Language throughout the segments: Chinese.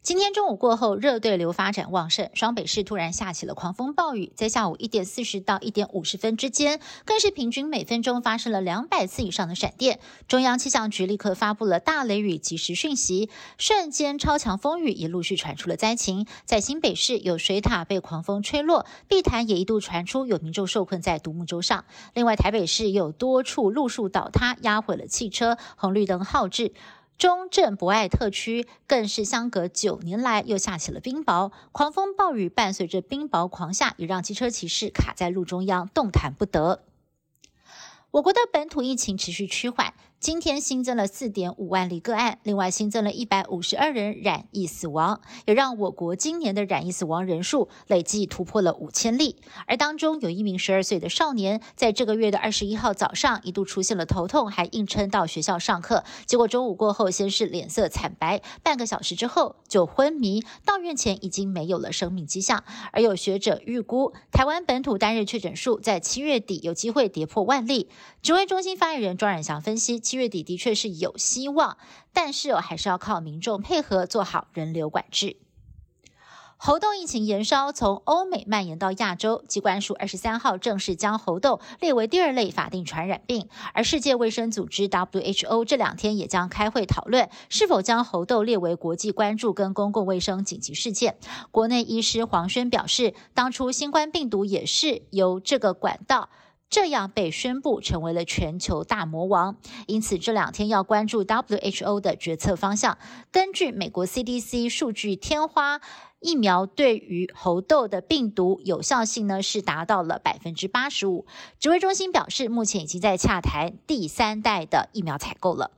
今天中午过后，热对流发展旺盛，双北市突然下起了狂风暴雨，在下午一点四十到一点五十分之间，更是平均每分钟发生了两百次以上的闪电。中央气象局立刻发布了大雷雨即时讯息，瞬间超强风雨也陆续传出了灾情。在新北市有水塔被狂风吹落，碧潭也一度传出有民众受困在独木舟上。另外，台北市也有多处路树倒塌，压毁了汽车，红绿灯耗滞。中正博爱特区更是相隔九年来又下起了冰雹，狂风暴雨伴随着冰雹狂下，也让机车骑士卡在路中央，动弹不得。我国的本土疫情持续趋缓，今天新增了四点五万例个案，另外新增了一百五十二人染疫死亡，也让我国今年的染疫死亡人数累计突破了五千例。而当中有一名十二岁的少年，在这个月的二十一号早上一度出现了头痛，还硬撑到学校上课，结果中午过后先是脸色惨白，半个小时之后就昏迷，到院前已经没有了生命迹象。而有学者预估，台湾本土单日确诊数在七月底有机会跌破万例。指挥中心发言人庄冉祥分析，七月底的确是有希望，但是哦，还是要靠民众配合做好人流管制。猴痘疫情延烧，从欧美蔓延到亚洲。机关署二十三号正式将猴痘列为第二类法定传染病，而世界卫生组织 WHO 这两天也将开会讨论是否将猴痘列为国际关注跟公共卫生紧急事件。国内医师黄轩表示，当初新冠病毒也是由这个管道。这样被宣布成为了全球大魔王，因此这两天要关注 WHO 的决策方向。根据美国 CDC 数据，天花疫苗对于猴痘的病毒有效性呢是达到了百分之八十五。指挥中心表示，目前已经在洽谈第三代的疫苗采购了。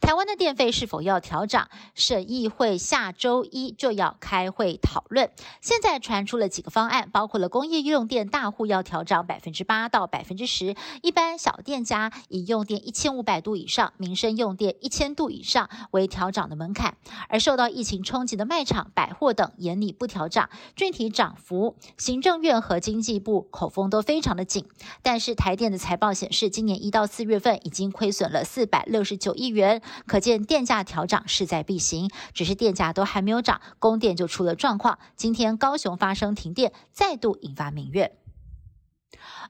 台湾的电费是否要调涨？审议会下周一就要开会讨论。现在传出了几个方案，包括了工业用电大户要调涨百分之八到百分之十，一般小店家以用电一千五百度以上、民生用电一千度以上为调涨的门槛。而受到疫情冲击的卖场、百货等眼里不调涨，具体涨幅，行政院和经济部口风都非常的紧。但是台电的财报显示，今年一到四月份已经亏损了四百六十九亿元可见电价调涨势在必行，只是电价都还没有涨，供电就出了状况。今天高雄发生停电，再度引发民怨。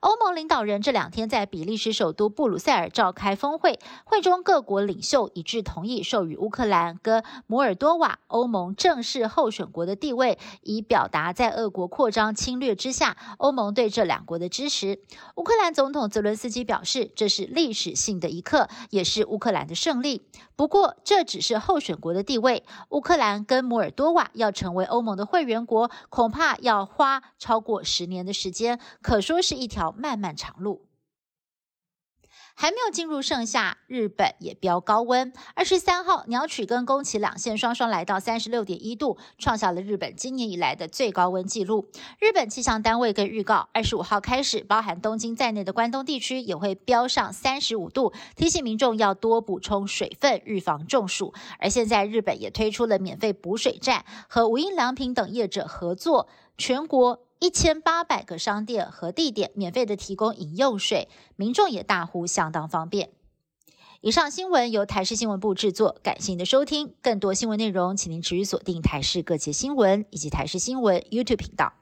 欧盟领导人这两天在比利时首都布鲁塞尔召开峰会，会中各国领袖一致同意授予乌克兰跟摩尔多瓦欧盟正式候选国的地位，以表达在俄国扩张侵略之下，欧盟对这两国的支持。乌克兰总统泽伦斯基表示，这是历史性的一刻，也是乌克兰的胜利。不过，这只是候选国的地位，乌克兰跟摩尔多瓦要成为欧盟的会员国，恐怕要花超过十年的时间，可说是一条。漫漫长路。还没有进入盛夏，日本也飙高温。二十三号，鸟取跟宫崎两县双双来到三十六点一度，创下了日本今年以来的最高温纪录。日本气象单位跟预告，二十五号开始，包含东京在内的关东地区也会飙上三十五度，提醒民众要多补充水分，预防中暑。而现在，日本也推出了免费补水站，和无印良品等业者合作，全国。一千八百个商店和地点免费的提供饮用水，民众也大呼相当方便。以上新闻由台视新闻部制作，感谢您的收听。更多新闻内容，请您持续锁定台视各界新闻以及台视新闻 YouTube 频道。